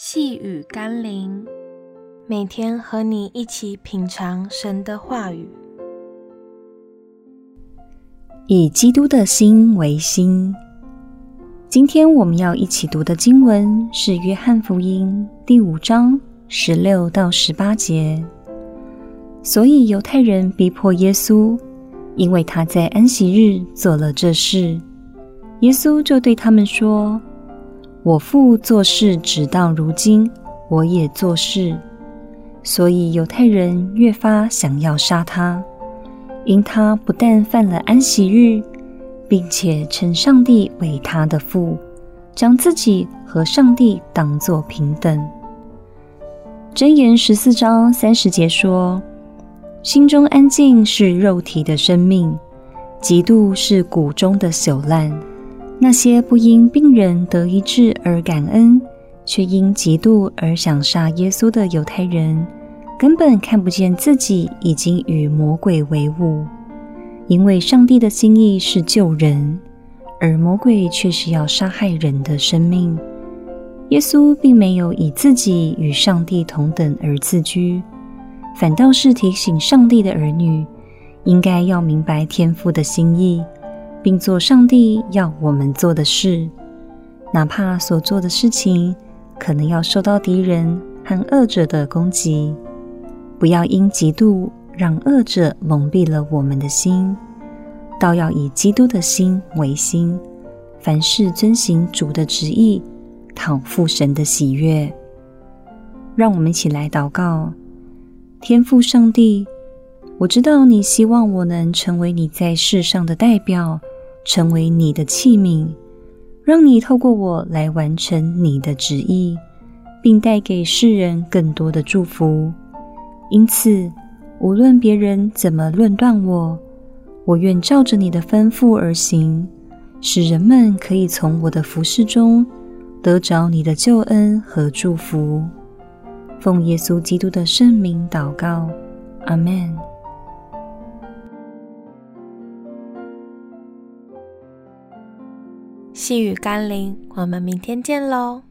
细雨甘霖，每天和你一起品尝神的话语，以基督的心为心。今天我们要一起读的经文是《约翰福音》第五章十六到十八节。所以犹太人逼迫耶稣，因为他在安息日做了这事。耶稣就对他们说。我父做事直到如今，我也做事，所以犹太人越发想要杀他，因他不但犯了安息日，并且称上帝为他的父，将自己和上帝当作平等。箴言十四章三十节说：“心中安静是肉体的生命，嫉妒是骨中的朽烂。”那些不因病人得医治而感恩，却因嫉妒而想杀耶稣的犹太人，根本看不见自己已经与魔鬼为伍。因为上帝的心意是救人，而魔鬼却是要杀害人的生命。耶稣并没有以自己与上帝同等而自居，反倒是提醒上帝的儿女，应该要明白天父的心意。并做上帝要我们做的事，哪怕所做的事情可能要受到敌人和恶者的攻击，不要因嫉妒让恶者蒙蔽了我们的心，倒要以基督的心为心，凡事遵行主的旨意，讨父神的喜悦。让我们一起来祷告：天父上帝，我知道你希望我能成为你在世上的代表。成为你的器皿，让你透过我来完成你的旨意，并带给世人更多的祝福。因此，无论别人怎么论断我，我愿照着你的吩咐而行，使人们可以从我的服事中得着你的救恩和祝福。奉耶稣基督的圣名祷告，阿们。细雨甘霖，我们明天见喽。